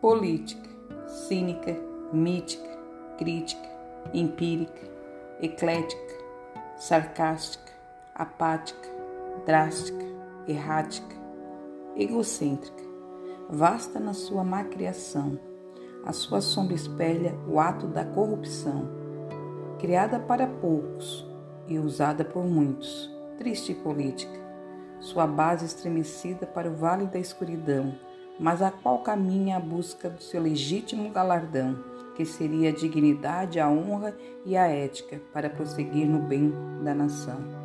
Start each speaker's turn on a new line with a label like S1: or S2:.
S1: política, cínica, mítica, crítica, empírica, eclética, sarcástica, apática, drástica, errática, egocêntrica, vasta na sua macriação. A sua sombra espelha o ato da corrupção, criada para poucos e usada por muitos. Triste política, sua base estremecida para o vale da escuridão, mas a qual caminha à busca do seu legítimo galardão, que seria a dignidade, a honra e a ética para prosseguir no bem da nação.